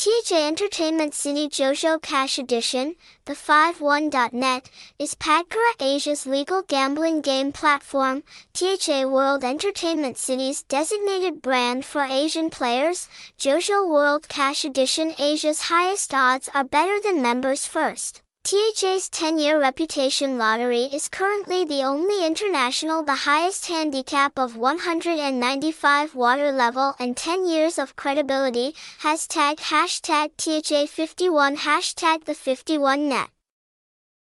THA Entertainment City Jojo Cash Edition, the 51.net, is PAGCORA Asia's legal gambling game platform. THA World Entertainment City's designated brand for Asian players. Jojo World Cash Edition Asia's highest odds are better than members first. THA's 10-year reputation lottery is currently the only international the highest handicap of 195 water level and 10 years of credibility, hashtag hashtag THA51 hashtag tha51net.